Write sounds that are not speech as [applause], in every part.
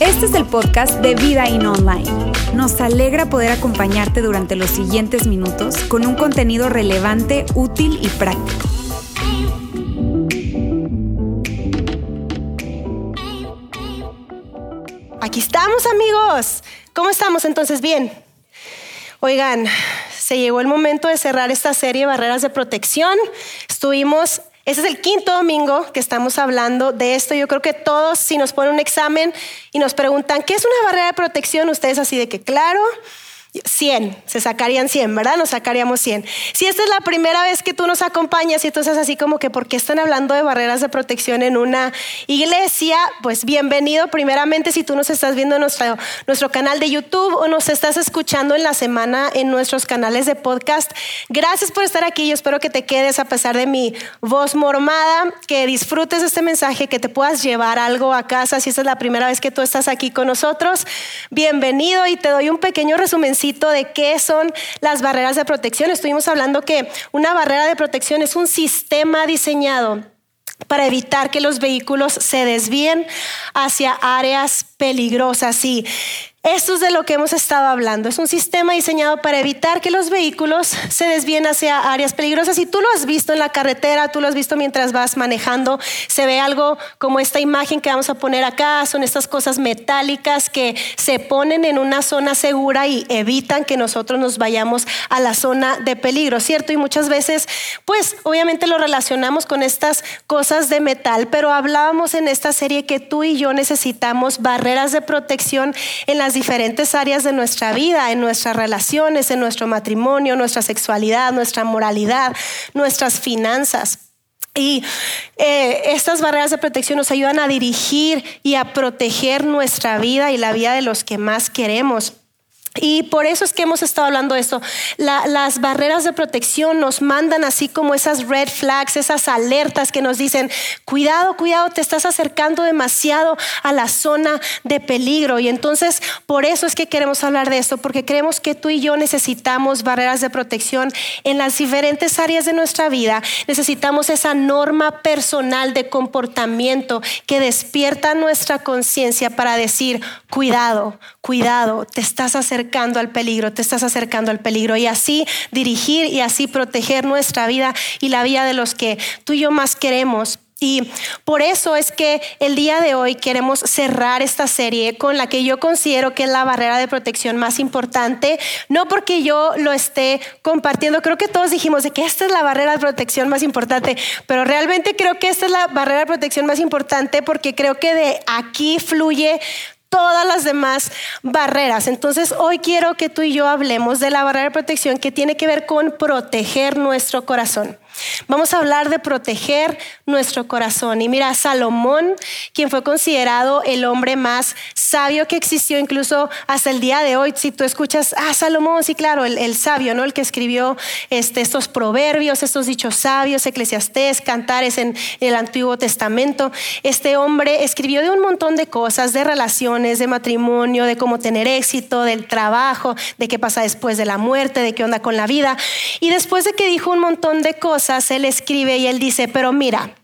Este es el podcast de Vida In Online. Nos alegra poder acompañarte durante los siguientes minutos con un contenido relevante, útil y práctico. Aquí estamos amigos. ¿Cómo estamos entonces? Bien. Oigan, se llegó el momento de cerrar esta serie de barreras de protección. Estuvimos ese es el quinto domingo que estamos hablando de esto. Yo creo que todos, si nos ponen un examen y nos preguntan, ¿qué es una barrera de protección? Ustedes así de que, claro, 100, se sacarían 100, ¿verdad? Nos sacaríamos 100. Si esta es la primera vez que tú nos acompañas y entonces así como que, ¿por qué están hablando de barreras de protección en una iglesia? Pues bienvenido. Primeramente, si tú nos estás viendo en nuestro, nuestro canal de YouTube o nos estás escuchando en la semana en nuestros canales de podcast, gracias por estar aquí. Yo espero que te quedes a pesar de mi voz mormada, que disfrutes este mensaje, que te puedas llevar algo a casa. Si esta es la primera vez que tú estás aquí con nosotros, bienvenido y te doy un pequeño resumen de qué son las barreras de protección. Estuvimos hablando que una barrera de protección es un sistema diseñado para evitar que los vehículos se desvíen hacia áreas peligrosas. Y esto es de lo que hemos estado hablando. Es un sistema diseñado para evitar que los vehículos se desvíen hacia áreas peligrosas. Y tú lo has visto en la carretera, tú lo has visto mientras vas manejando. Se ve algo como esta imagen que vamos a poner acá. Son estas cosas metálicas que se ponen en una zona segura y evitan que nosotros nos vayamos a la zona de peligro, ¿cierto? Y muchas veces, pues obviamente lo relacionamos con estas cosas de metal, pero hablábamos en esta serie que tú y yo necesitamos barreras de protección en las diferentes áreas de nuestra vida, en nuestras relaciones, en nuestro matrimonio, nuestra sexualidad, nuestra moralidad, nuestras finanzas. Y eh, estas barreras de protección nos ayudan a dirigir y a proteger nuestra vida y la vida de los que más queremos. Y por eso es que hemos estado hablando de esto. las barreras de protección nos mandan así como esas red flags, esas alertas que nos dicen, cuidado, cuidado, te estás acercando demasiado a la zona de peligro. Y entonces por eso es que queremos hablar de esto, porque creemos que tú y yo necesitamos barreras de protección en las diferentes áreas de nuestra vida. Necesitamos esa norma personal de comportamiento que despierta nuestra conciencia para decir, cuidado, cuidado, te estás acercando acercando al peligro, te estás acercando al peligro y así dirigir y así proteger nuestra vida y la vida de los que tú y yo más queremos. Y por eso es que el día de hoy queremos cerrar esta serie con la que yo considero que es la barrera de protección más importante, no porque yo lo esté compartiendo, creo que todos dijimos de que esta es la barrera de protección más importante, pero realmente creo que esta es la barrera de protección más importante porque creo que de aquí fluye todas las demás barreras. Entonces, hoy quiero que tú y yo hablemos de la barrera de protección que tiene que ver con proteger nuestro corazón. Vamos a hablar de proteger nuestro corazón. Y mira, Salomón, quien fue considerado el hombre más sabio que existió incluso hasta el día de hoy, si tú escuchas, ah, Salomón, sí, claro, el, sabio, ¿no? El que escribió este, estos proverbios, estos dichos sabios, eclesiastés, cantares en el Antiguo Testamento. Este hombre escribió de un montón de cosas, de relaciones, de matrimonio, de cómo tener éxito, del trabajo, de qué pasa después de la muerte, de qué onda con la vida. Y después de que dijo un montón de cosas, él escribe y él dice, pero mira,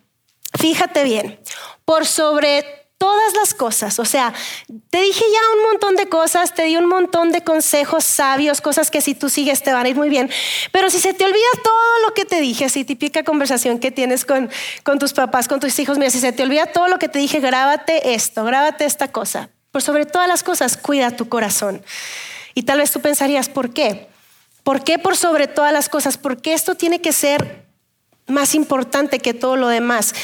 fíjate bien, por sobre todas las cosas, o sea, te dije ya un montón de cosas, te di un montón de consejos sabios, cosas que si tú sigues te van a ir muy bien, pero si se te olvida todo lo que te dije, así típica conversación que tienes con, con tus papás, con tus hijos, mira, si se te olvida todo lo que te dije, grábate esto, grábate esta cosa. Por sobre todas las cosas, cuida tu corazón. Y tal vez tú pensarías, ¿por qué? ¿Por qué por sobre todas las cosas? Porque esto tiene que ser más importante que todo lo demás.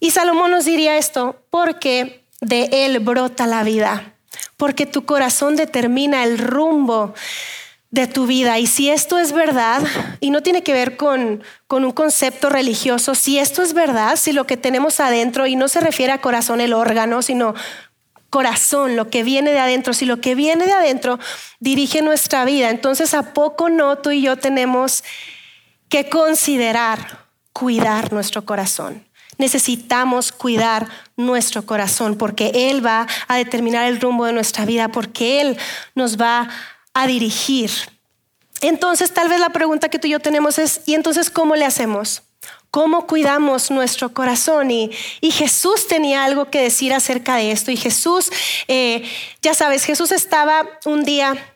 Y Salomón nos diría esto, porque de él brota la vida, porque tu corazón determina el rumbo de tu vida. Y si esto es verdad, y no tiene que ver con, con un concepto religioso, si esto es verdad, si lo que tenemos adentro, y no se refiere a corazón el órgano, sino corazón, lo que viene de adentro, si lo que viene de adentro dirige nuestra vida, entonces a poco no tú y yo tenemos que considerar cuidar nuestro corazón. Necesitamos cuidar nuestro corazón porque Él va a determinar el rumbo de nuestra vida, porque Él nos va a dirigir. Entonces, tal vez la pregunta que tú y yo tenemos es, ¿y entonces cómo le hacemos? cómo cuidamos nuestro corazón. Y, Jesús tenía algo que decir acerca de esto. Y Jesús, eh, ya sabes, Jesús estaba un día,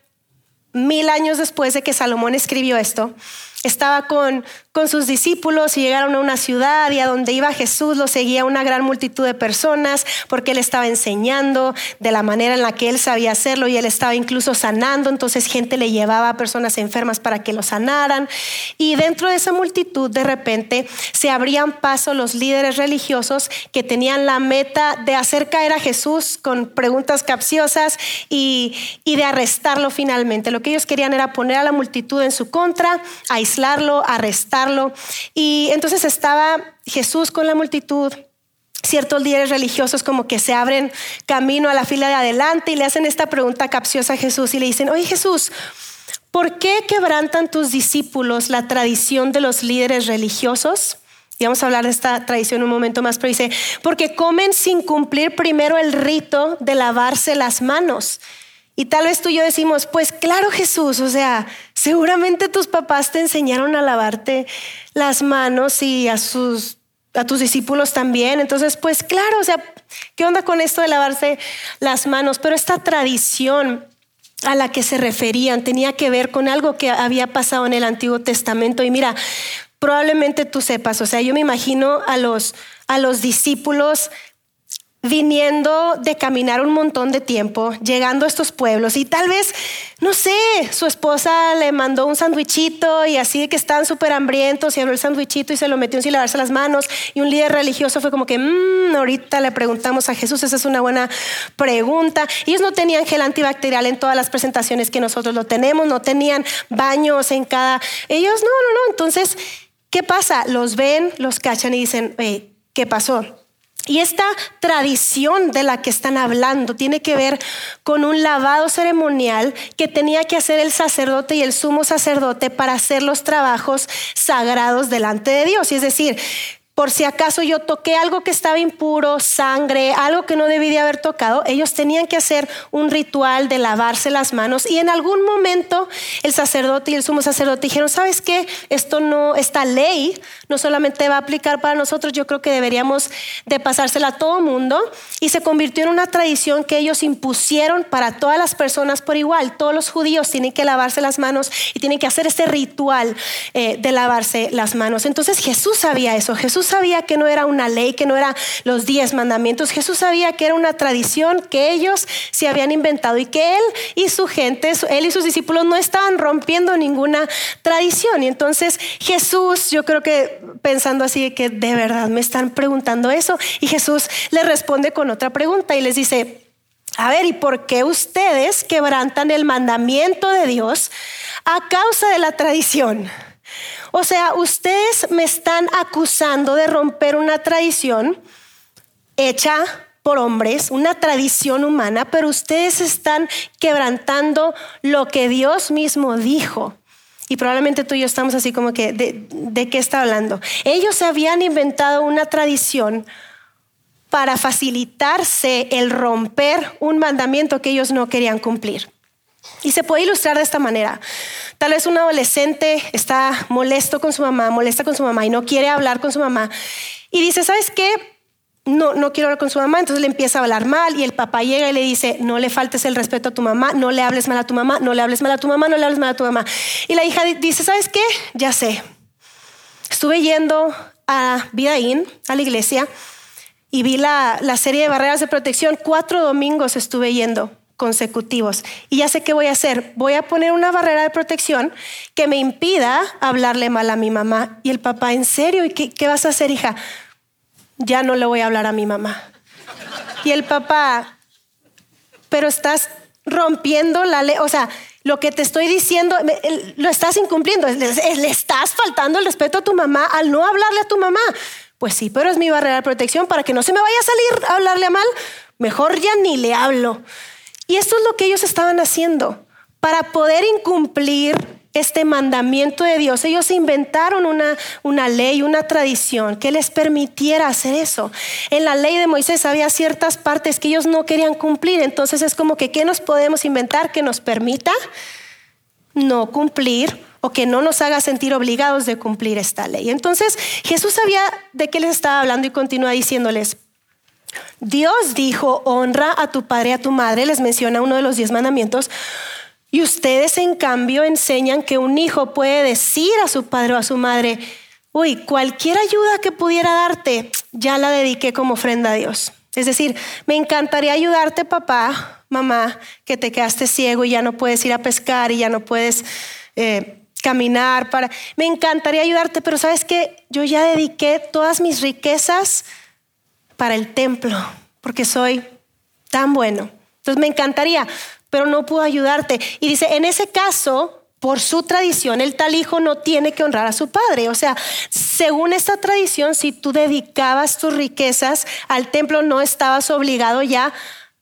mil años después de que Salomón escribió esto, estaba con, con sus discípulos y llegaron a una ciudad y a donde iba Jesús lo seguía una gran multitud de personas porque él estaba enseñando de la manera en la que él sabía hacerlo y él estaba incluso sanando, entonces gente le llevaba a personas enfermas para que lo sanaran y dentro de esa multitud de repente se abrían paso los líderes religiosos que tenían la meta de hacer caer a Jesús con preguntas capciosas y, y de arrestarlo finalmente. Lo que ellos querían era poner a la multitud en su contra, aislarlo, arrestarlo y entonces estaba Jesús con la multitud. Ciertos líderes religiosos como que se abren camino a la fila de adelante y le hacen esta pregunta capciosa a Jesús y le dicen, oye Jesús, ¿por qué quebrantan tus discípulos la tradición de los líderes religiosos? Y vamos a hablar de esta tradición un momento más, pero dice, porque comen sin cumplir primero el rito de lavarse las manos. Y tal vez tú y yo decimos, pues claro Jesús, o sea, seguramente tus papás te enseñaron a lavarte las manos y a sus a tus discípulos también. Entonces, pues claro, o sea, ¿qué onda con esto de lavarse las manos? Pero esta tradición a la que se referían tenía que ver con algo que había pasado en el Antiguo Testamento. Y mira, probablemente tú sepas, o sea, yo me imagino a los, a los discípulos viniendo de caminar un montón de tiempo, llegando a estos pueblos y tal vez, no sé, su esposa le mandó un sandwichito y así que están súper hambrientos y abrió el sandwichito y se lo metió sin lavarse las manos y un líder religioso fue como que, mmm, ahorita le preguntamos a Jesús, esa es una buena pregunta. Ellos no tenían gel antibacterial en todas las presentaciones que nosotros lo tenemos, no tenían baños en cada... Ellos no, no, no, entonces, ¿qué pasa? Los ven, los cachan y dicen, ¿qué pasó? Y esta tradición de la que están hablando tiene que ver con un lavado ceremonial que tenía que hacer el sacerdote y el sumo sacerdote para hacer los trabajos sagrados delante de Dios. Y es decir, por si acaso yo toqué algo que estaba impuro, sangre, algo que no debí de haber tocado, ellos tenían que hacer un ritual de lavarse las manos y en algún momento el sacerdote y el sumo sacerdote dijeron, ¿sabes qué? Esto no, esta ley no solamente va a aplicar para nosotros, yo creo que deberíamos de pasársela a todo mundo y se convirtió en una tradición que ellos impusieron para todas las personas por igual. Todos los judíos tienen que lavarse las manos y tienen que hacer este ritual eh, de lavarse las manos. Entonces Jesús sabía eso, Jesús sabía que no era una ley, que no eran los diez mandamientos. Jesús sabía que era una tradición que ellos se habían inventado y que él y su gente, él y sus discípulos no estaban rompiendo ninguna tradición. Y entonces Jesús, yo creo que pensando así que de verdad me están preguntando eso, y Jesús le responde con otra pregunta y les dice, a ver, ¿y por qué ustedes quebrantan el mandamiento de Dios a causa de la tradición? O sea, ustedes me están acusando de romper una tradición hecha por hombres, una tradición humana, pero ustedes están quebrantando lo que Dios mismo dijo. Y probablemente tú y yo estamos así como que, ¿de, de qué está hablando? Ellos habían inventado una tradición para facilitarse el romper un mandamiento que ellos no querían cumplir. Y se puede ilustrar de esta manera. Tal vez un adolescente está molesto con su mamá, molesta con su mamá y no quiere hablar con su mamá. Y dice, ¿sabes qué? No, no quiero hablar con su mamá, entonces le empieza a hablar mal y el papá llega y le dice, no le faltes el respeto a tu mamá, no le hables mal a tu mamá, no le hables mal a tu mamá, no le hables mal a tu mamá. Y la hija dice, ¿sabes qué? Ya sé. Estuve yendo a Vidaín, a la iglesia, y vi la, la serie de barreras de protección. Cuatro domingos estuve yendo consecutivos. Y ya sé qué voy a hacer. Voy a poner una barrera de protección que me impida hablarle mal a mi mamá. Y el papá, ¿en serio? ¿Y qué, vas a hacer, hija? Ya no le voy a hablar a mi mamá. Y el papá, pero estás rompiendo la ley. O sea, lo que te estoy diciendo, lo estás incumpliendo. Le estás faltando el respeto a tu mamá al no hablarle a tu mamá. Pues sí, pero es mi barrera de protección para que no se me vaya a salir a hablarle mal. Mejor ya ni le hablo. Y esto es lo que ellos estaban haciendo. Para poder incumplir este mandamiento de Dios, ellos inventaron una, una ley, una tradición que les permitiera hacer eso. En la ley de Moisés había ciertas partes que ellos no querían cumplir. Entonces es como que, ¿qué nos podemos inventar que nos permita no cumplir o que no nos haga sentir obligados de cumplir esta ley. Entonces Jesús sabía de qué les estaba hablando y continúa diciéndoles, Dios dijo, honra a tu padre y a tu madre, les menciona uno de los diez mandamientos, y ustedes en cambio enseñan que un hijo puede decir a su padre o a su madre, uy, cualquier ayuda que pudiera darte, ya la dediqué como ofrenda a Dios. Es decir, me encantaría ayudarte, papá, mamá, que te quedaste ciego y ya no puedes ir a pescar y ya no puedes eh, caminar para... Me encantaría ayudarte, pero sabes que yo ya dediqué todas mis riquezas para el templo, porque soy tan bueno. Entonces me encantaría, pero no puedo ayudarte. Y dice, en ese caso, por su tradición, el tal hijo no tiene que honrar a su padre. O sea, según esta tradición, si tú dedicabas tus riquezas al templo, no estabas obligado ya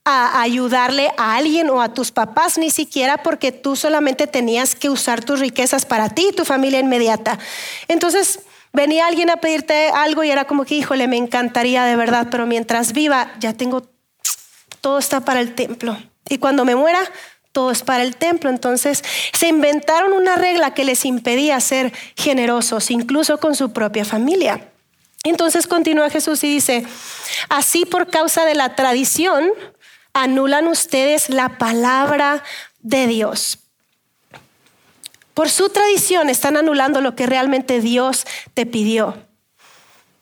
a ayudarle a alguien o a tus papás, ni siquiera porque tú solamente tenías que usar tus riquezas para ti y tu familia inmediata. Entonces, venía alguien a pedirte algo y era como que, híjole, me encantaría de verdad, pero mientras viva, ya tengo, todo está para el templo. Y cuando me muera, todo es para el templo. Entonces se inventaron una regla que les impedía ser generosos, incluso con su propia familia. Entonces continúa Jesús y dice, así por causa de la tradición, anulan ustedes la palabra de Dios. Por su tradición están anulando lo que realmente Dios te pidió.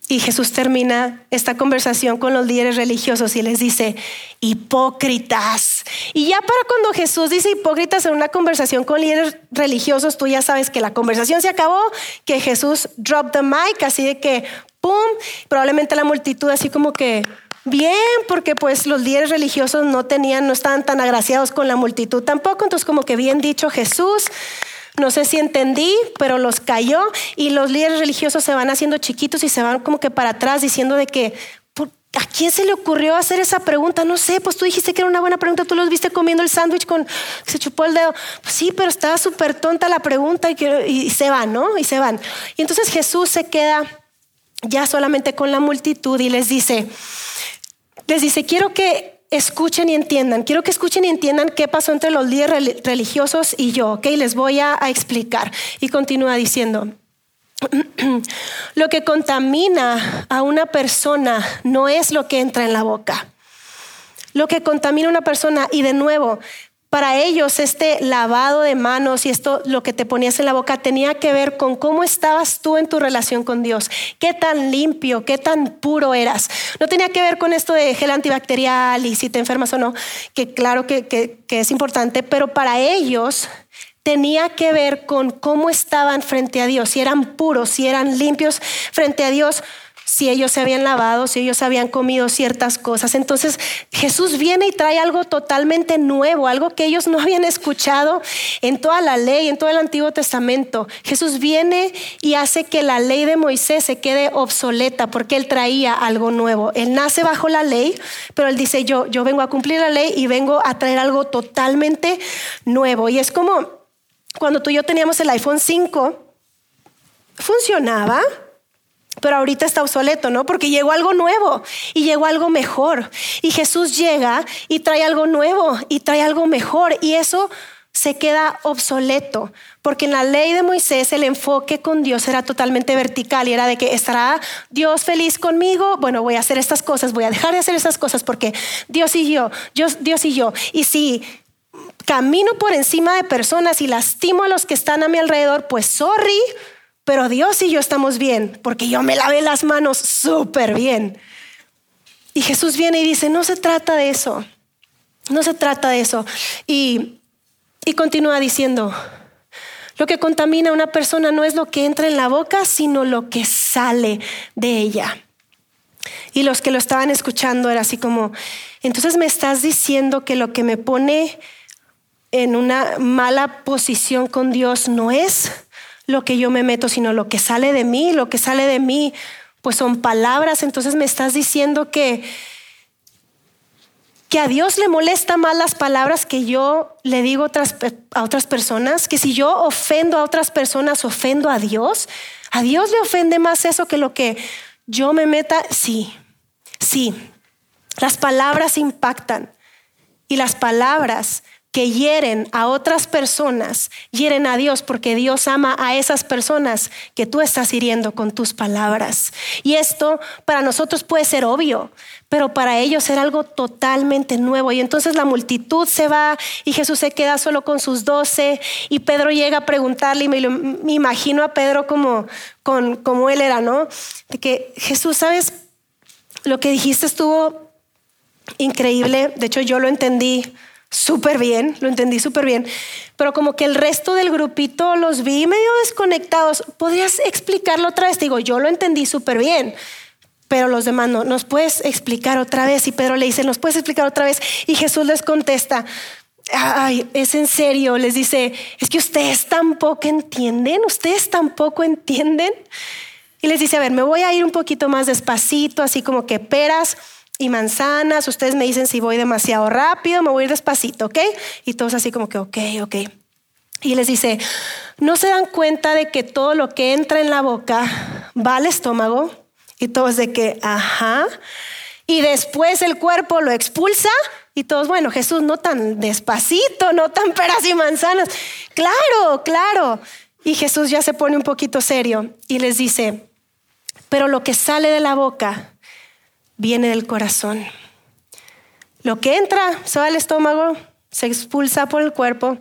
Y Jesús termina esta conversación con los líderes religiosos y les dice, hipócritas. Y ya para cuando Jesús dice hipócritas en una conversación con líderes religiosos, tú ya sabes que la conversación se acabó, que Jesús dropped the mic, así de que, ¡pum! Probablemente la multitud así como que, bien, porque pues los líderes religiosos no tenían, no estaban tan agraciados con la multitud tampoco, entonces como que bien dicho Jesús. No sé si entendí, pero los cayó y los líderes religiosos se van haciendo chiquitos y se van como que para atrás diciendo de que, ¿a quién se le ocurrió hacer esa pregunta? No sé, pues tú dijiste que era una buena pregunta, tú los viste comiendo el sándwich con, se chupó el dedo. Pues sí, pero estaba súper tonta la pregunta y, y se van, ¿no? Y se van. Y entonces Jesús se queda ya solamente con la multitud y les dice, les dice, quiero que escuchen y entiendan. Quiero que escuchen y entiendan qué pasó entre los líderes religiosos y yo, ¿ok? Les voy a, a explicar. Y continúa diciendo, [clears throat] lo que contamina a una persona no es lo que entra en la boca. Lo que contamina a una persona, y de nuevo, para ellos este lavado de manos y esto lo que te ponías en la boca tenía que ver con cómo estabas tú en tu relación con Dios, qué tan limpio, qué tan puro eras. No tenía que ver con esto de gel antibacterial y si te enfermas o no, que claro que, que es importante, pero para ellos tenía que ver con cómo estaban frente a Dios, si eran puros, si eran limpios frente a Dios si ellos se habían lavado, si ellos habían comido ciertas cosas. Entonces Jesús viene y trae algo totalmente nuevo, algo que ellos no habían escuchado en toda la ley, en todo el Antiguo Testamento. Jesús viene y hace que la ley de Moisés se quede obsoleta porque él traía algo nuevo. Él nace bajo la ley, pero él dice, yo, yo vengo a cumplir la ley y vengo a traer algo totalmente nuevo. Y es como cuando tú y yo teníamos el iPhone 5, funcionaba pero ahorita está obsoleto, ¿no? Porque llegó algo nuevo y llegó algo mejor. Y Jesús llega y trae algo nuevo y trae algo mejor. Y eso se queda obsoleto, porque en la ley de Moisés el enfoque con Dios era totalmente vertical y era de que estará Dios feliz conmigo, bueno, voy a hacer estas cosas, voy a dejar de hacer estas cosas porque Dios y yo, Dios, Dios y yo. Y si camino por encima de personas y lastimo a los que están a mi alrededor, pues sorry, pero Dios y yo estamos bien, porque yo me lavé las manos súper bien. Y Jesús viene y dice, no se trata de eso, no se trata de eso. Y, y continúa diciendo, lo que contamina a una persona no es lo que entra en la boca, sino lo que sale de ella. Y los que lo estaban escuchando era así como, entonces me estás diciendo que lo que me pone en una mala posición con Dios no es lo que yo me meto, sino lo que sale de mí, lo que sale de mí, pues son palabras. Entonces me estás diciendo que, que a Dios le molesta más las palabras que yo le digo a otras personas, que si yo ofendo a otras personas, ofendo a Dios. A Dios le ofende más eso que lo que yo me meta. Sí, sí, las palabras impactan y las palabras que hieren a otras personas, hieren a Dios porque Dios ama a esas personas que tú estás hiriendo con tus palabras. Y esto para nosotros puede ser obvio, pero para ellos era algo totalmente nuevo. Y entonces la multitud se va y Jesús se queda solo con sus doce y Pedro llega a preguntarle y me, imagino a Pedro como, como él era, ¿no? De que Jesús, ¿sabes? Lo que dijiste estuvo increíble, de hecho yo lo entendí súper bien, lo entendí súper bien, pero como que el resto del grupito los vi medio desconectados. ¿Podrías explicarlo otra vez? Digo, yo lo entendí súper bien, pero los demás no. ¿Nos puedes explicar otra vez? Y Pedro le dice, ¿nos puedes explicar otra vez? Y Jesús les contesta, ay, es en serio, les dice, es que ustedes tampoco entienden, ustedes tampoco entienden. Y les dice, a ver, me voy a ir un poquito más despacito, así como que peras y manzanas. Ustedes me dicen si voy demasiado rápido, me voy despacito, ¿ok? Y todos así como que, ok, ok. Y les dice, ¿no se dan cuenta de que todo lo que entra en la boca va al estómago? Y todos de que, ajá. Y después el cuerpo lo expulsa y todos, bueno, Jesús, no tan despacito, no tan peras y manzanas. Claro, claro. Y Jesús ya se pone un poquito serio y les dice, pero lo que sale de la boca viene del corazón. Lo que entra se va al estómago, se expulsa por el cuerpo,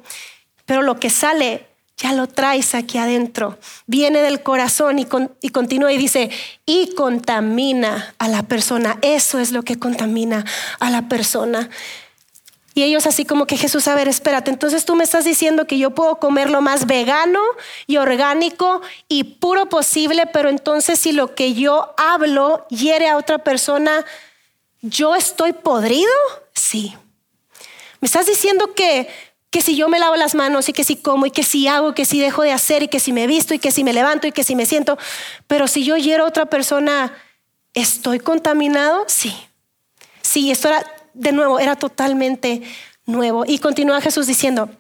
pero lo que sale ya lo traes aquí adentro. Viene del corazón y, y, continúa y dice, y contamina a la persona. Eso es lo que contamina a la persona. Y ellos así como que Jesús, a ver, espérate, entonces tú me estás diciendo que yo puedo comer lo más vegano y orgánico y puro posible, pero entonces si lo que yo hablo hiere a otra persona, ¿yo estoy podrido? Sí. Me estás diciendo que, que si yo me lavo las manos y que si como y que si hago, que si dejo de hacer y que si me visto y que si me levanto y que si me siento, pero si yo hiero a otra persona, ¿estoy contaminado? Sí. Sí, esto era de nuevo, era totalmente nuevo. Y continúa Jesús diciendo,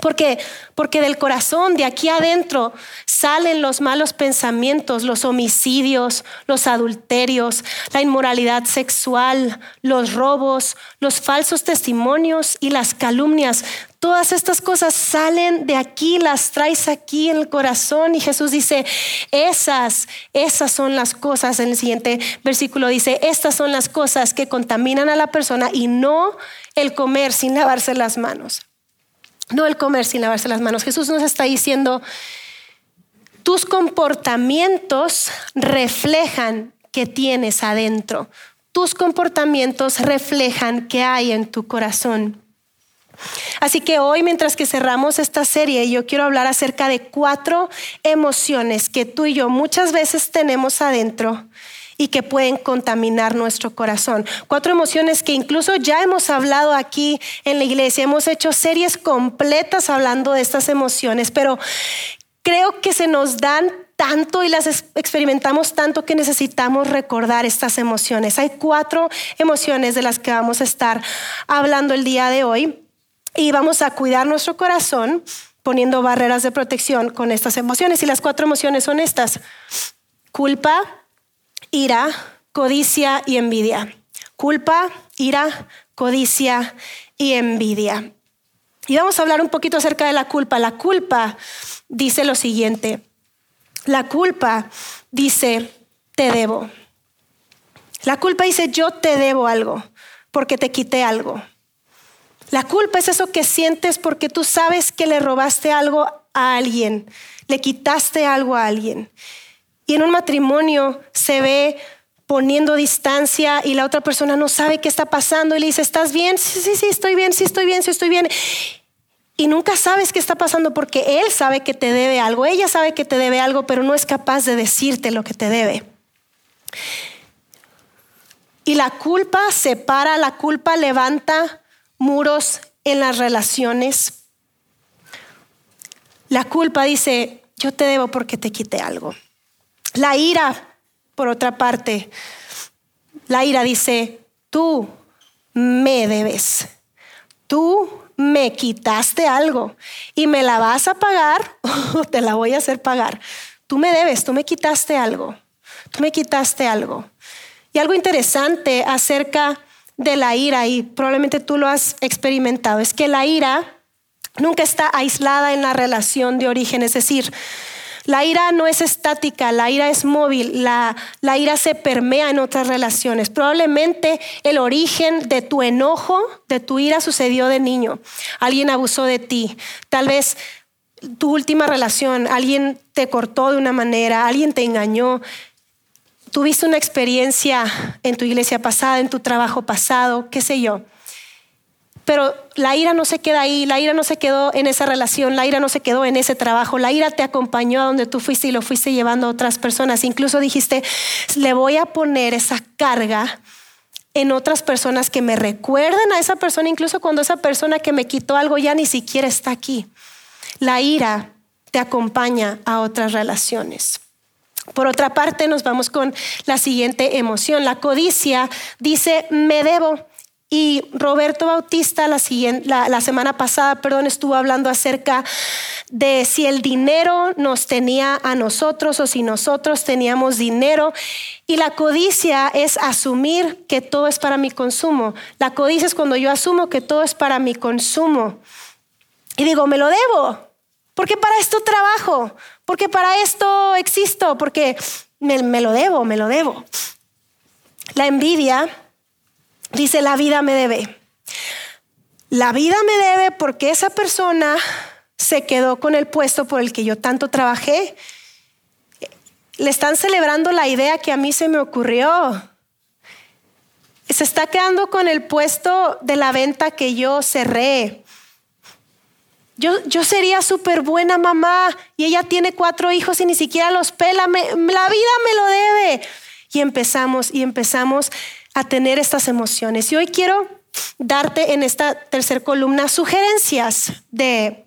porque, porque del corazón, de aquí adentro, salen los malos pensamientos, los homicidios, los adulterios, la inmoralidad sexual, los robos, los falsos testimonios y las calumnias. Todas estas cosas salen de aquí, las traes aquí en el corazón. Y Jesús dice, esas, esas son las cosas. En el siguiente versículo dice, estas son las cosas que contaminan a la persona y no el comer sin lavarse las manos. No el comer sin lavarse las manos. Jesús nos está diciendo, tus comportamientos reflejan que tienes adentro. Tus comportamientos reflejan que hay en tu corazón. Así que hoy, mientras que cerramos esta serie, yo quiero hablar acerca de cuatro emociones que tú y yo muchas veces tenemos adentro y que pueden contaminar nuestro corazón. Cuatro emociones que incluso ya hemos hablado aquí en la iglesia, hemos hecho series completas hablando de estas emociones, pero creo que se nos dan tanto y las experimentamos tanto que necesitamos recordar estas emociones. Hay cuatro emociones de las que vamos a estar hablando el día de hoy y vamos a cuidar nuestro corazón poniendo barreras de protección con estas emociones. Y las cuatro emociones son estas. Culpa, ira, codicia y envidia. Culpa, ira, codicia y envidia. Y vamos a hablar un poquito acerca de la culpa. La culpa dice lo siguiente. La culpa dice, te debo. La culpa dice, yo te debo algo porque te quité algo. La culpa es eso que sientes porque tú sabes que le robaste algo a alguien, le quitaste algo a alguien. Y en un matrimonio se ve poniendo distancia y la otra persona no sabe qué está pasando y le dice, ¿estás bien? Sí, sí, sí, estoy bien, sí, estoy bien, sí, estoy bien. Y nunca sabes qué está pasando porque él sabe que te debe algo, ella sabe que te debe algo, pero no es capaz de decirte lo que te debe. Y la culpa separa, la culpa levanta muros en las relaciones. La culpa dice, yo te debo porque te quité algo. La ira, por otra parte, la ira dice, tú me debes, tú me quitaste algo y me la vas a pagar [laughs] o te la voy a hacer pagar. Tú me debes, tú me quitaste algo, tú me quitaste algo. Y algo interesante acerca de la ira, y probablemente tú lo has experimentado, es que la ira nunca está aislada en la relación de origen, es decir, la ira no es estática, la ira es móvil, la, la, ira se permea en otras relaciones. Probablemente el origen de tu enojo, de tu ira sucedió de niño. Alguien abusó de ti. Tal vez tu última relación, alguien te cortó de una manera, alguien te engañó. Tuviste una experiencia en tu iglesia pasada, en tu trabajo pasado, qué sé yo. Pero la ira no se queda ahí, la ira no se quedó en esa relación, la ira no se quedó en ese trabajo, la ira te acompañó a donde tú fuiste y lo fuiste llevando a otras personas. Incluso dijiste, le voy a poner esa carga en otras personas que me recuerden a esa persona, incluso cuando esa persona que me quitó algo ya ni siquiera está aquí. La ira te acompaña a otras relaciones. Por otra parte, nos vamos con la siguiente emoción. La codicia dice, me debo. Y Roberto Bautista la, semana pasada, perdón, estuvo hablando acerca de si el dinero nos tenía a nosotros o si nosotros teníamos dinero. Y la codicia es asumir que todo es para mi consumo. La codicia es cuando yo asumo que todo es para mi consumo. Y digo, me lo debo, porque para esto trabajo, porque para esto existo, porque me lo debo, me lo debo. La envidia Dice, la vida me debe. La vida me debe porque esa persona se quedó con el puesto por el que yo tanto trabajé. Le están celebrando la idea que a mí se me ocurrió. Se está quedando con el puesto de la venta que yo cerré. Yo, yo sería súper buena mamá y ella tiene cuatro hijos y ni siquiera los pela. la vida me lo debe. Y empezamos y empezamos a tener estas emociones. Y hoy quiero darte en esta tercera columna sugerencias de,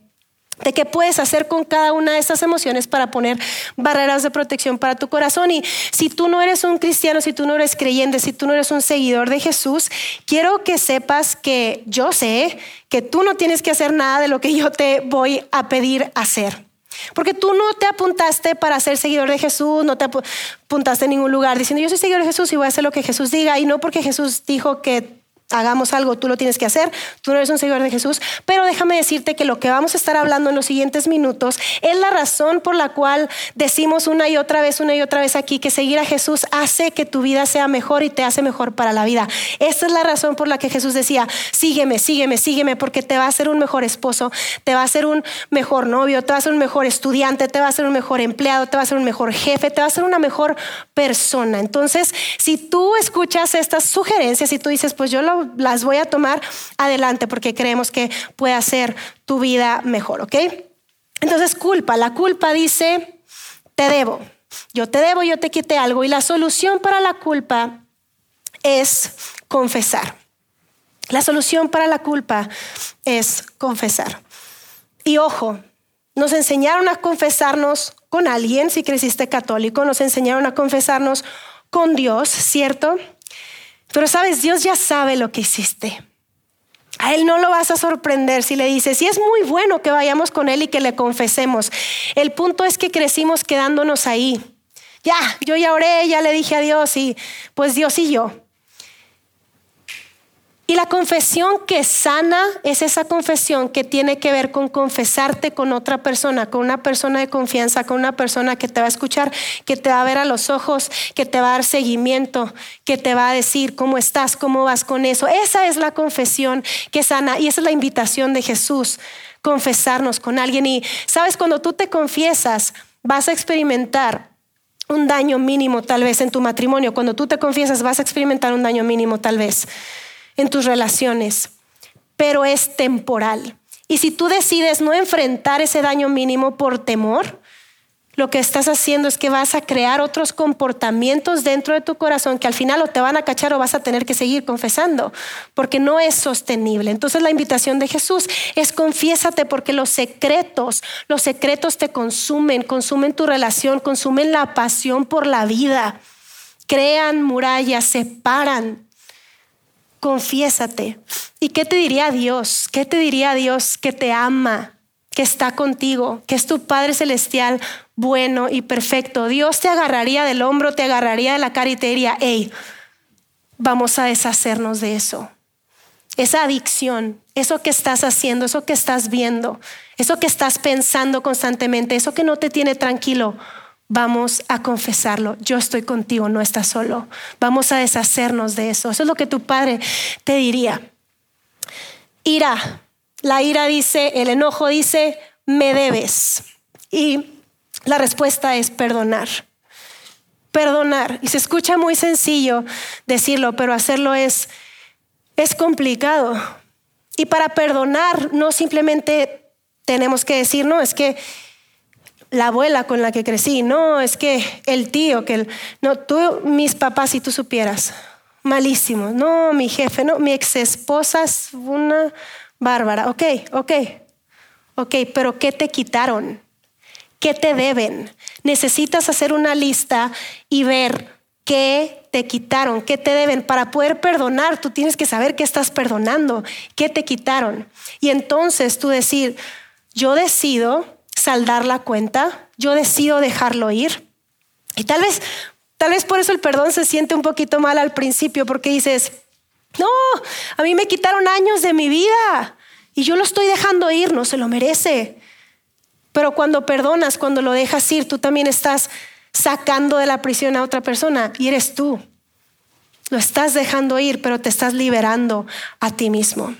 de qué puedes hacer con cada una de estas emociones para poner barreras de protección para tu corazón. Y si tú no eres un cristiano, si tú no eres creyente, si tú no eres un seguidor de Jesús, quiero que sepas que yo sé que tú no tienes que hacer nada de lo que yo te voy a pedir hacer. Porque tú no te apuntaste para ser seguidor de Jesús, no te apuntaste en ningún lugar diciendo yo soy seguidor de Jesús y voy a hacer lo que Jesús diga. Y no porque Jesús dijo que hagamos algo, tú lo tienes que hacer, tú no eres un seguidor de Jesús, pero déjame decirte que lo que vamos a estar hablando en los siguientes minutos es la razón por la cual decimos una y otra vez, una y otra vez aquí, que seguir a Jesús hace que tu vida sea mejor y te hace mejor para la vida. Esta es la razón por la que Jesús decía, sígueme, sígueme, sígueme, porque te va a hacer un mejor esposo, te va a hacer un mejor novio, te va a hacer un mejor estudiante, te va a hacer un mejor empleado, te va a hacer un mejor jefe, te va a hacer una mejor persona. Entonces, si tú escuchas estas sugerencias y tú dices, pues yo lo las voy a tomar adelante porque creemos que puede hacer tu vida mejor, ¿ok? Entonces, culpa. La culpa dice, te debo. Yo te debo, yo te quité algo. Y la solución para la culpa es confesar. La solución para la culpa es confesar. Y ojo, nos enseñaron a confesarnos con alguien, si creciste católico, nos enseñaron a confesarnos con Dios, ¿cierto? Pero sabes, Dios ya sabe lo que hiciste. A Él no lo vas a sorprender si le dices, y es muy bueno que vayamos con Él y que le confesemos. El punto es que crecimos quedándonos ahí. Ya, yo ya oré, ya le dije a Dios y pues Dios y yo. Y la confesión que sana es esa confesión que tiene que ver con confesarte con otra persona, con una persona de confianza, con una persona que te va a escuchar, que te va a ver a los ojos, que te va a dar seguimiento, que te va a decir cómo estás, cómo vas con eso. Esa es la confesión que sana y esa es la invitación de Jesús, confesarnos con alguien. Y sabes, cuando tú te confiesas, vas a experimentar un daño mínimo tal vez en tu matrimonio. Cuando tú te confiesas, vas a experimentar un daño mínimo tal vez en tus relaciones, pero es temporal. Y si tú decides no enfrentar ese daño mínimo por temor, lo que estás haciendo es que vas a crear otros comportamientos dentro de tu corazón que al final o te van a cachar o vas a tener que seguir confesando, porque no es sostenible. Entonces la invitación de Jesús es confiésate porque los secretos, los secretos te consumen, consumen tu relación, consumen la pasión por la vida, crean murallas, separan confiésate. ¿Y qué te diría Dios? ¿Qué te diría Dios que te ama, que está contigo, que es tu Padre Celestial bueno y perfecto? Dios te agarraría del hombro, te agarraría de la cara y te diría, hey, vamos a deshacernos de eso. Esa adicción, eso que estás haciendo, eso que estás viendo, eso que estás pensando constantemente, eso que no te tiene tranquilo, vamos a confesarlo. Yo estoy contigo, no estás solo. Vamos a deshacernos de eso. Eso es lo que tu padre te diría. Ira. La ira dice, el enojo dice, me debes. Y la respuesta es perdonar. Perdonar. Y se escucha muy sencillo decirlo, pero hacerlo es, es complicado. Y para perdonar no simplemente tenemos que decir, no, es que la abuela con la que crecí, no, es que el tío, que el, no, tú, mis papás, si tú supieras, malísimos, no, mi jefe, no, mi ex esposa es una bárbara, ok, ok, ok, pero ¿qué te quitaron? ¿Qué te deben? Necesitas hacer una lista y ver qué te quitaron, qué te deben. Para poder perdonar, tú tienes que saber qué estás perdonando, qué te quitaron. Y entonces tú decir, yo decido saldar la cuenta, yo decido dejarlo ir. Y tal vez, tal vez por eso el perdón se siente un poquito mal al principio, porque dices, no, a mí me quitaron años de mi vida y yo lo estoy dejando ir, no se lo merece. Pero cuando perdonas, cuando lo dejas ir, tú también estás sacando de la prisión a otra persona y eres tú. Lo estás dejando ir, pero te estás liberando a ti mismo.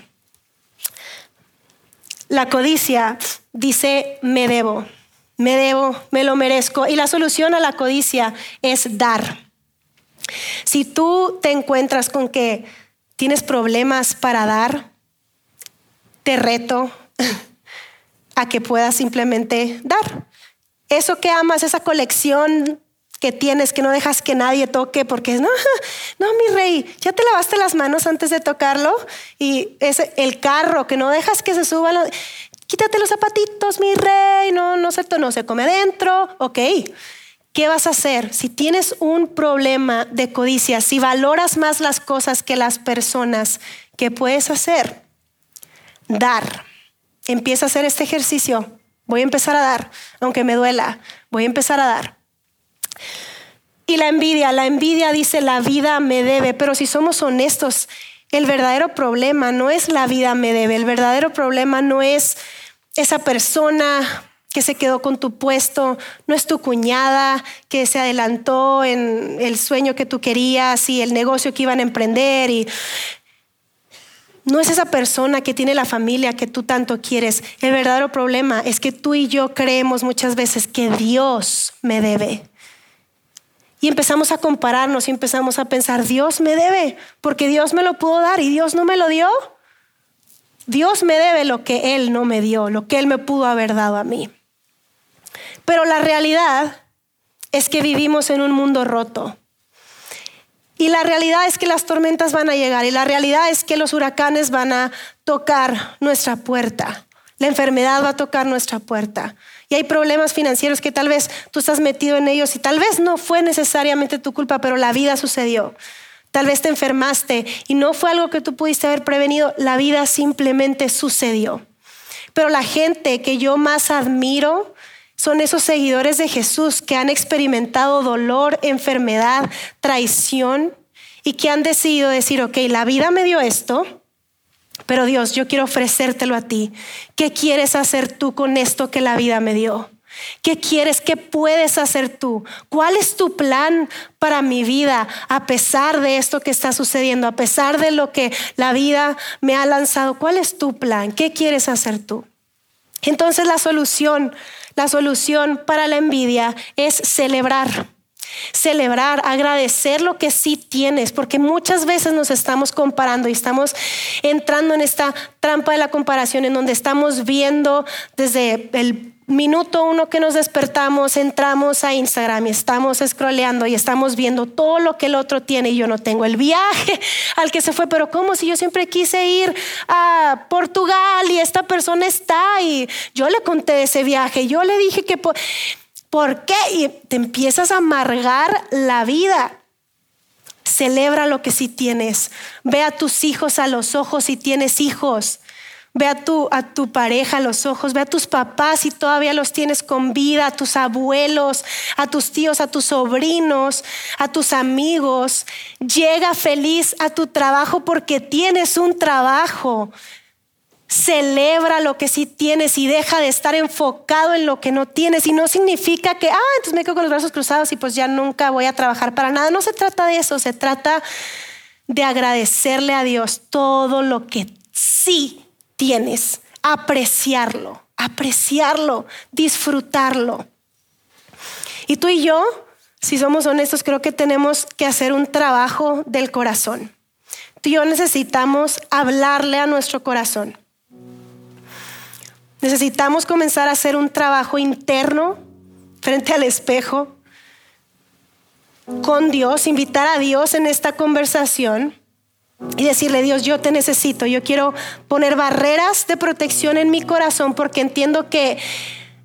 La codicia dice, me debo, me debo, me lo merezco. Y la solución a la codicia es dar. Si tú te encuentras con que tienes problemas para dar, te reto [laughs] a que puedas simplemente dar. Eso que amas, esa colección que tienes, que no dejas que nadie toque, porque no, [laughs] no, mi rey, ya te lavaste las manos antes de tocarlo y es el carro que no dejas que se suba, quítate los zapatitos, mi rey, no, no se, no se come adentro, ok. ¿Qué vas a hacer? Si tienes un problema de codicia, si valoras más las cosas que las personas, ¿qué puedes hacer? Dar empieza a hacer este ejercicio. Voy a empezar a dar, aunque me duela, voy a empezar a dar. Y la envidia, la envidia dice la vida me debe, pero si somos honestos, el verdadero problema no es la vida me debe, el verdadero problema no es esa persona que se quedó con tu puesto, no es tu cuñada que se adelantó en el sueño que tú querías y el negocio que iban a emprender y no es esa persona que tiene la familia que tú tanto quieres. El verdadero problema es que tú y yo creemos muchas veces que Dios me debe. Y empezamos a compararnos y empezamos a pensar, Dios me debe, porque Dios me lo pudo dar y Dios no me lo dio. Dios me debe lo que Él no me dio, lo que Él me pudo haber dado a mí. Pero la realidad es que vivimos en un mundo roto. Y la realidad es que las tormentas van a llegar y la realidad es que los huracanes van a tocar nuestra puerta. La enfermedad va a tocar nuestra puerta. Y hay problemas financieros que tal vez tú estás metido en ellos y tal vez no fue necesariamente tu culpa, pero la vida sucedió. Tal vez te enfermaste y no fue algo que tú pudiste haber prevenido, la vida simplemente sucedió. Pero la gente que yo más admiro son esos seguidores de Jesús que han experimentado dolor, enfermedad, traición y que han decidido decir, ok, la vida me dio esto, pero Dios, yo quiero ofrecértelo a ti. ¿Qué quieres hacer tú con esto que la vida me dio? ¿Qué quieres? ¿Qué puedes hacer tú? ¿Cuál es tu plan para mi vida a pesar de esto que está sucediendo, a pesar de lo que la vida me ha lanzado? ¿Cuál es tu plan? ¿Qué quieres hacer tú? Entonces la solución la solución para la envidia es celebrar. Celebrar, agradecer lo que sí tienes, porque muchas veces nos estamos comparando y estamos entrando en esta trampa de la comparación en donde estamos viendo desde el minuto uno que nos despertamos, entramos a Instagram y estamos scrolleando y estamos viendo todo lo que el otro tiene y yo no tengo el viaje [laughs] al que se fue, pero ¿cómo si yo siempre quise ir a Portugal y esta persona está y yo le conté ese viaje, yo le dije que... ¿Por qué? Y te empiezas a amargar la vida. Celebra lo que sí tienes. Ve a tus hijos a los ojos si tienes hijos. Ve a tu, a tu pareja los ojos, ve a tus papás si todavía los tienes con vida, a tus abuelos, a tus tíos, a tus sobrinos, a tus amigos. Llega feliz a tu trabajo porque tienes un trabajo. Celebra lo que sí tienes y deja de estar enfocado en lo que no tienes. Y no significa que, ah, entonces me quedo con los brazos cruzados y pues ya nunca voy a trabajar para nada. No se trata de eso, se trata de agradecerle a Dios todo lo que sí tienes, apreciarlo, apreciarlo, disfrutarlo. Y tú y yo, si somos honestos, creo que tenemos que hacer un trabajo del corazón. Tú y yo necesitamos hablarle a nuestro corazón. Necesitamos comenzar a hacer un trabajo interno frente al espejo con Dios, invitar a Dios en esta conversación y decirle, Dios, yo te necesito, yo quiero poner barreras de protección en mi corazón porque entiendo que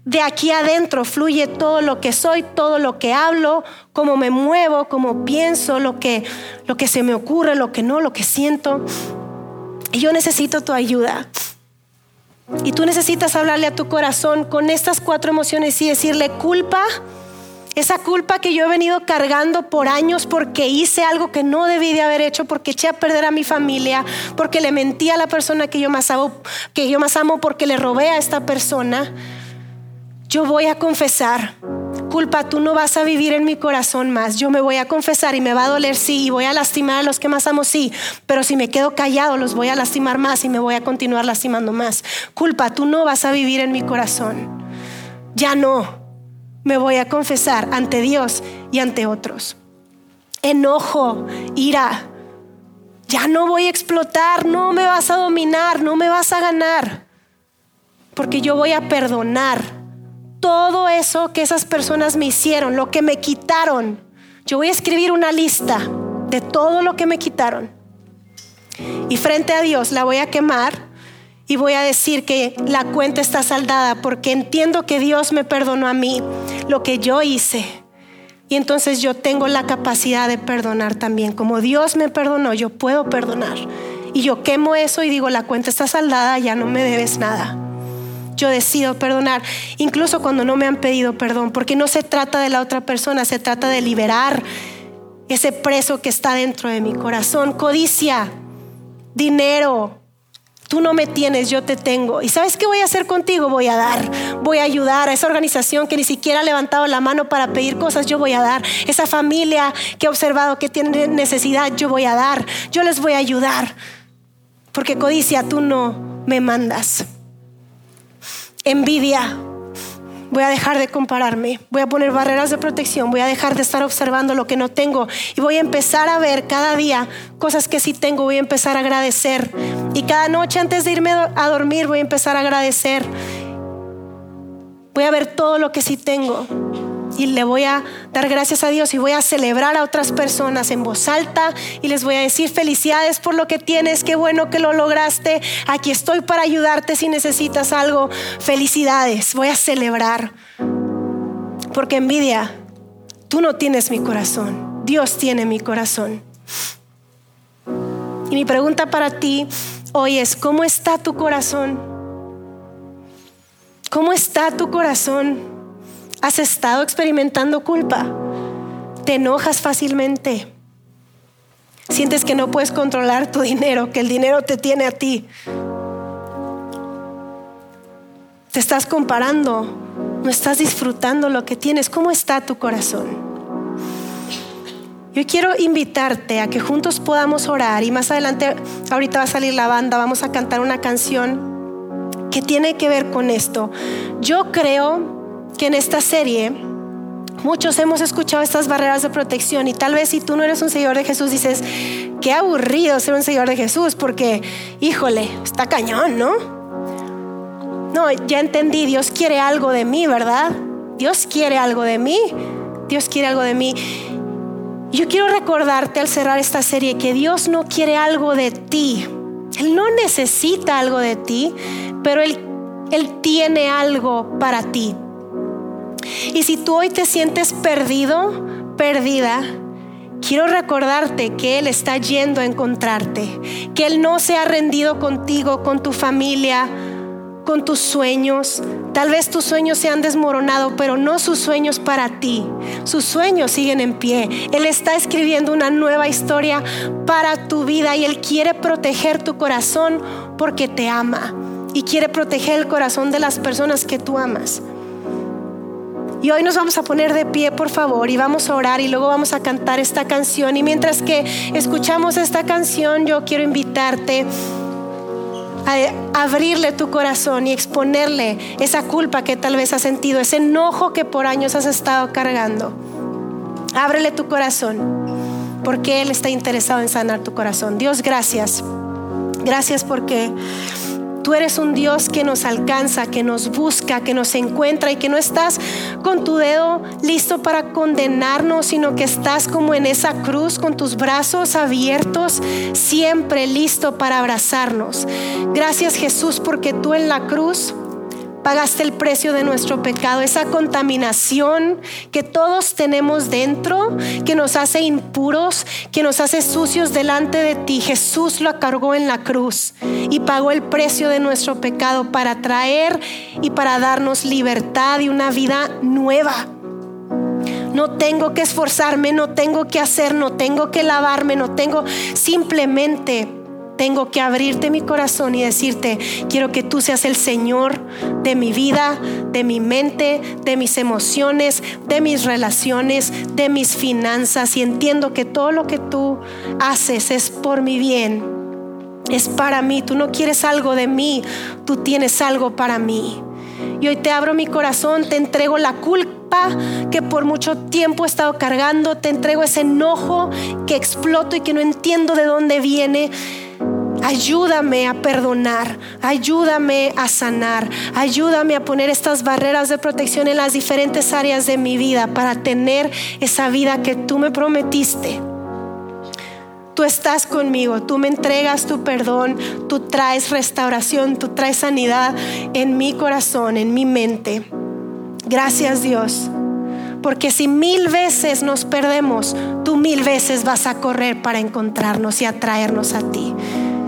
de aquí adentro fluye todo lo que soy, todo lo que hablo, cómo me muevo, cómo pienso, lo que, lo que se me ocurre, lo que no, lo que siento. Y yo necesito tu ayuda. Y tú necesitas hablarle a tu corazón con estas cuatro emociones y decirle culpa, esa culpa que yo he venido cargando por años porque hice algo que no debí de haber hecho, porque eché a perder a mi familia, porque le mentí a la persona que yo más amo, que yo más amo porque le robé a esta persona. Yo voy a confesar. Culpa, tú no vas a vivir en mi corazón más. Yo me voy a confesar y me va a doler, sí, y voy a lastimar a los que más amo, sí. Pero si me quedo callado, los voy a lastimar más y me voy a continuar lastimando más. Culpa, tú no vas a vivir en mi corazón. Ya no me voy a confesar ante Dios y ante otros. Enojo, ira, ya no voy a explotar, no me vas a dominar, no me vas a ganar, porque yo voy a perdonar todo eso que esas personas me hicieron, lo que me quitaron. Yo voy a escribir una lista de todo lo que me quitaron. Y frente a Dios la voy a quemar y voy a decir que la cuenta está saldada porque entiendo que Dios me perdonó a mí lo que yo hice. Y entonces yo tengo la capacidad de perdonar también. Como Dios me perdonó, yo puedo perdonar. Y yo quemo eso y digo, la cuenta está saldada, ya no me debes nada. Yo decido perdonar, incluso cuando no me han pedido perdón, porque no se trata de la otra persona, se trata de liberar ese preso que está dentro de mi corazón. Codicia, dinero, Tú no me tienes, yo te tengo. ¿Y sabes qué voy a hacer contigo? Voy a dar. Voy a ayudar a esa organización que ni siquiera ha levantado la mano para pedir cosas. Yo voy a dar. Esa familia que he observado que tiene necesidad, yo voy a dar. Yo les voy a ayudar. Porque codicia, tú no me mandas. Envidia, Voy a dejar de compararme, voy a poner barreras de protección, voy a dejar de estar observando lo que no tengo y voy a empezar a ver cada día cosas que sí tengo, voy a empezar a agradecer. Y cada noche antes de irme a dormir voy a empezar a agradecer. Voy a ver todo lo que sí tengo y le voy a dar gracias a Dios y voy a celebrar a otras personas en voz alta y les voy a decir felicidades por lo que tienes, qué bueno que lo lograste, aquí estoy para ayudarte si necesitas algo, felicidades, voy a celebrar. Porque envidia, tú no tienes mi corazón, Dios tiene mi corazón. Y mi pregunta para ti hoy es, ¿cómo está tu corazón? ¿Cómo está tu corazón? ¿Has estado experimentando culpa? ¿Te enojas fácilmente? ¿Sientes que no puedes controlar tu dinero, que el dinero te tiene a ti? ¿Te estás comparando? ¿No estás disfrutando lo que tienes? ¿Cómo está tu corazón? Yo quiero invitarte a que juntos podamos orar y más adelante, ahorita va a salir la banda, vamos a cantar una canción que tiene que ver con esto. Yo creo que en esta serie muchos hemos escuchado estas barreras de protección y tal vez si tú no eres un seguidor de Jesús dices, qué aburrido ser un seguidor de Jesús porque, híjole, está cañón, ¿no? No, ya entendí, Dios quiere algo de mí, ¿verdad? Dios quiere algo de mí, Dios quiere algo de mí. Yo quiero recordarte al cerrar esta serie que Dios no quiere algo de ti. Él no necesita algo de ti, pero Él, Él tiene algo para ti. Y si tú hoy te sientes perdido, perdida, quiero recordarte que Él está yendo a encontrarte, que Él no se ha rendido contigo, con tu familia, con tus sueños. Tal vez tus sueños se han desmoronado, pero no sus sueños para ti. Sus sueños siguen en pie. Él está escribiendo una nueva historia para tu vida y Él quiere proteger tu corazón porque te ama y quiere proteger el corazón de las personas que tú amas. Y hoy nos vamos a poner de pie, por favor, y vamos a orar y luego vamos a cantar esta canción. Y mientras que escuchamos esta canción, yo quiero invitarte a abrirle tu corazón y exponerle esa culpa que tal vez has sentido, ese enojo que por años has estado cargando. Ábrele tu corazón, porque Él está interesado en sanar tu corazón. Dios, gracias. Gracias porque Tú eres un Dios que nos alcanza, que nos busca, que nos encuentra y que no estás con tu dedo listo para condenarnos, sino que estás como en esa cruz con tus brazos abiertos, siempre listo para abrazarnos. Gracias Jesús porque tú en la cruz pagaste el precio de nuestro pecado, esa contaminación que todos tenemos dentro, que nos hace impuros, que nos hace sucios delante de ti. Jesús lo cargó en la cruz y pagó el precio de nuestro pecado para traer y para darnos libertad y una vida nueva. No tengo que esforzarme, no tengo que hacer, no tengo que lavarme, no tengo simplemente tengo que abrirte mi corazón y decirte, quiero que tú seas el Señor de mi vida, de mi mente, de mis emociones, de mis relaciones, de mis finanzas. Y entiendo que todo lo que tú haces es por mi bien, es para mí. Tú no quieres algo de mí, tú tienes algo para mí. Y hoy te abro mi corazón, te entrego la culpa que por mucho tiempo he estado cargando, te entrego ese enojo que exploto y que no entiendo de dónde viene. Ayúdame a perdonar, ayúdame a sanar, ayúdame a poner estas barreras de protección en las diferentes áreas de mi vida para tener esa vida que tú me prometiste. Tú estás conmigo, tú me entregas tu perdón, tú traes restauración, tú traes sanidad en mi corazón, en mi mente. Gracias Dios. Porque si mil veces nos perdemos, tú mil veces vas a correr para encontrarnos y atraernos a ti.